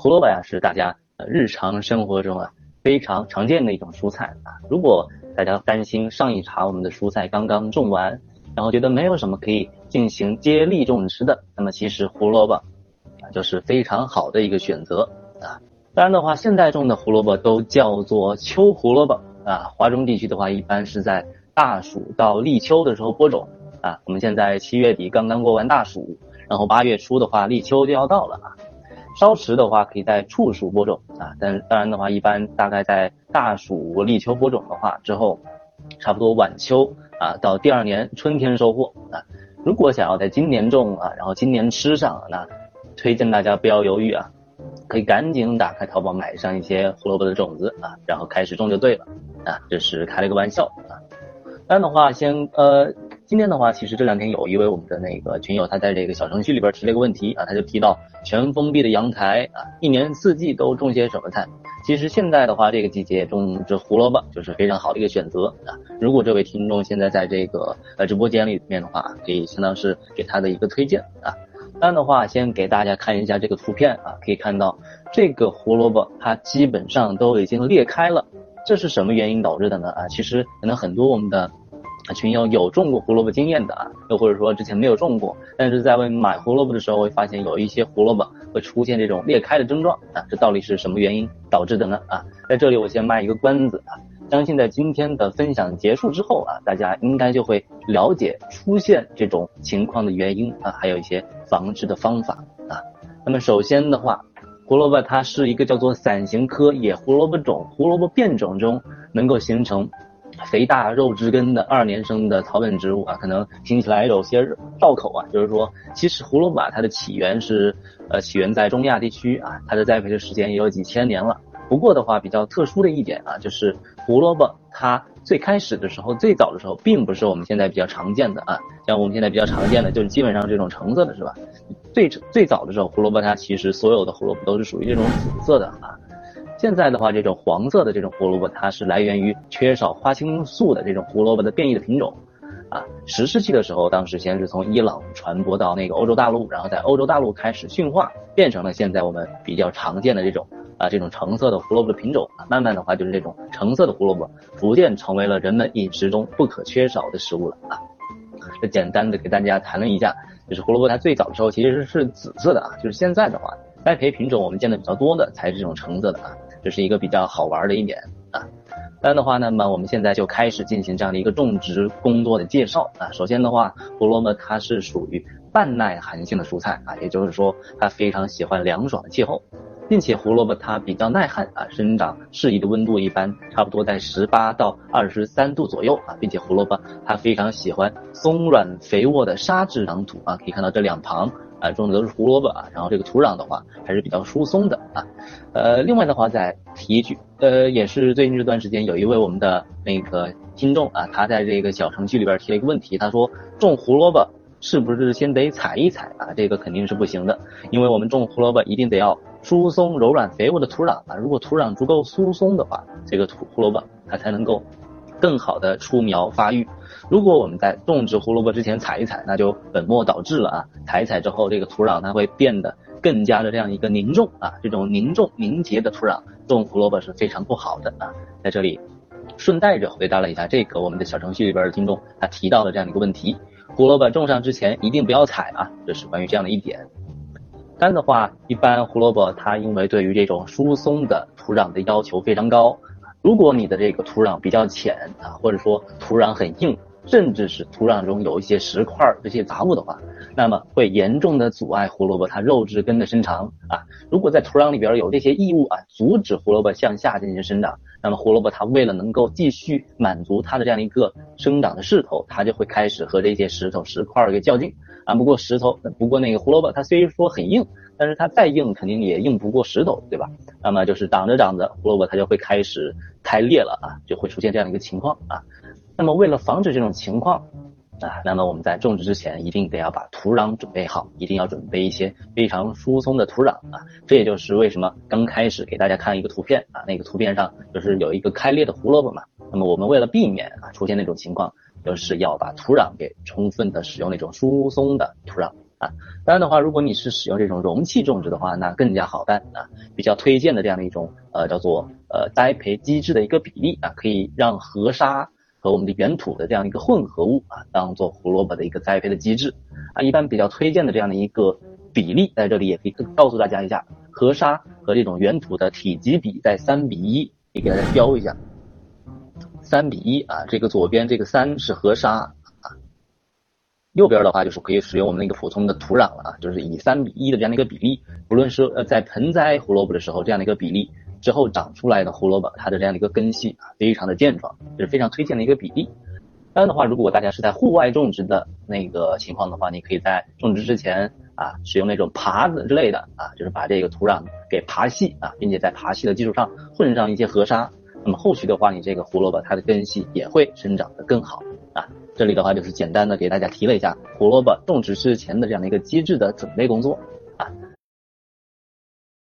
胡萝卜呀是大家日常生活中啊非常常见的一种蔬菜啊。如果大家担心上一茬我们的蔬菜刚刚种完，然后觉得没有什么可以进行接力种植的，那么其实胡萝卜啊就是非常好的一个选择啊。当然的话，现在种的胡萝卜都叫做秋胡萝卜啊。华中地区的话，一般是在大暑到立秋的时候播种啊。我们现在七月底刚刚过完大暑，然后八月初的话，立秋就要到了啊。稍迟的话，可以在处暑播种啊。但当然的话，一般大概在大暑、立秋播种的话之后，差不多晚秋啊，到第二年春天收获啊。如果想要在今年种啊，然后今年吃上，那推荐大家不要犹豫啊。可以赶紧打开淘宝买上一些胡萝卜的种子啊，然后开始种就对了啊，这是开了一个玩笑啊。当然的话，先呃，今天的话，其实这两天有一位我们的那个群友，他在这个小程序里边提了一个问题啊，他就提到全封闭的阳台啊，一年四季都种些什么菜？其实现在的话，这个季节种这胡萝卜就是非常好的一个选择啊。如果这位听众现在在这个呃直播间里面的话，可以相当是给他的一个推荐啊。这样的话，先给大家看一下这个图片啊，可以看到这个胡萝卜它基本上都已经裂开了，这是什么原因导致的呢？啊，其实可能很多我们的群友有种过胡萝卜经验的啊，又或者说之前没有种过，但是在为买胡萝卜的时候会发现有一些胡萝卜会出现这种裂开的症状啊，这到底是什么原因导致的呢？啊，在这里我先卖一个关子啊。相信在今天的分享结束之后啊，大家应该就会了解出现这种情况的原因啊，还有一些防治的方法啊。那么首先的话，胡萝卜它是一个叫做伞形科野胡萝卜种胡萝卜变种中能够形成肥大肉质根的二年生的草本植物啊，可能听起来有些绕口啊，就是说其实胡萝卜它的起源是呃起源在中亚地区啊，它的栽培的时间也有几千年了。不过的话，比较特殊的一点啊，就是胡萝卜它最开始的时候，最早的时候，并不是我们现在比较常见的啊，像我们现在比较常见的，就是基本上这种橙色的是吧？最最早的时候，胡萝卜它其实所有的胡萝卜都是属于这种紫色的啊。现在的话，这种黄色的这种胡萝卜，它是来源于缺少花青素的这种胡萝卜的变异的品种。啊，十世纪的时候，当时先是从伊朗传播到那个欧洲大陆，然后在欧洲大陆开始驯化，变成了现在我们比较常见的这种啊这种橙色的胡萝卜的品种啊。慢慢的话，就是这种橙色的胡萝卜逐渐成为了人们饮食中不可缺少的食物了啊。这简单的给大家谈了一下，就是胡萝卜它最早的时候其实是紫色的啊，就是现在的话栽培品种我们见的比较多的才是这种橙色的啊，这是一个比较好玩的一点啊。当然的话，那么我们现在就开始进行这样的一个种植工作的介绍啊。首先的话，胡萝卜它是属于半耐寒性的蔬菜啊，也就是说它非常喜欢凉爽的气候，并且胡萝卜它比较耐旱啊，生长适宜的温度一般差不多在十八到二十三度左右啊，并且胡萝卜它非常喜欢松软肥沃的沙质壤土啊，可以看到这两旁。啊，种的都是胡萝卜啊，然后这个土壤的话还是比较疏松的啊。呃，另外的话再提一句，呃，也是最近这段时间有一位我们的那个听众啊，他在这个小程序里边提了一个问题，他说种胡萝卜是不是先得踩一踩啊？这个肯定是不行的，因为我们种胡萝卜一定得要疏松、柔软、肥沃的土壤啊。如果土壤足够疏松的话，这个土胡萝卜它才能够更好的出苗发育。如果我们在种植胡萝卜之前踩一踩，那就本末倒置了啊！踩一踩之后，这个土壤它会变得更加的这样一个凝重啊，这种凝重凝结的土壤种胡萝卜是非常不好的啊！在这里顺带着回答了一下这个我们的小程序里边的听众他提到的这样一个问题：胡萝卜种上之前一定不要踩啊！这是关于这样的一点。但的话，一般胡萝卜它因为对于这种疏松的土壤的要求非常高，如果你的这个土壤比较浅啊，或者说土壤很硬。甚至是土壤中有一些石块这些杂物的话，那么会严重的阻碍胡萝卜它肉质根的伸长啊。如果在土壤里边有这些异物啊，阻止胡萝卜向下进行生长，那么胡萝卜它为了能够继续满足它的这样一个生长的势头，它就会开始和这些石头石块给较劲啊。不过石头，不过那个胡萝卜它虽说很硬，但是它再硬肯定也硬不过石头，对吧？那么就是长着长着，胡萝卜它就会开始开裂了啊，就会出现这样一个情况啊。那么为了防止这种情况啊，那么我们在种植之前一定得要把土壤准备好，一定要准备一些非常疏松的土壤啊。这也就是为什么刚开始给大家看一个图片啊，那个图片上就是有一个开裂的胡萝卜嘛。那么我们为了避免啊出现那种情况，就是要把土壤给充分的使用那种疏松的土壤啊。当然的话，如果你是使用这种容器种植的话，那更加好办啊。比较推荐的这样的一种呃叫做呃栽培机制的一个比例啊，可以让河沙和我们的原土的这样一个混合物啊，当做胡萝卜的一个栽培的机制啊。一般比较推荐的这样的一个比例，在这里也可以告诉大家一下，河沙和这种原土的体积比在三比一，你给大家标一下，三比一啊，这个左边这个三是河沙啊。右边的话就是可以使用我们那个普通的土壤了啊，就是以三比一的这样的一个比例，不论是呃在盆栽胡萝卜的时候这样的一个比例，之后长出来的胡萝卜它的这样的一个根系啊非常的健壮，这是非常推荐的一个比例。当然的话，如果大家是在户外种植的那个情况的话，你可以在种植之前啊使用那种耙子之类的啊，就是把这个土壤给耙细啊，并且在耙细的基础上混上一些河沙，那么后续的话，你这个胡萝卜它的根系也会生长得更好啊。这里的话就是简单的给大家提了一下胡萝卜种植之前的这样的一个机制的准备工作。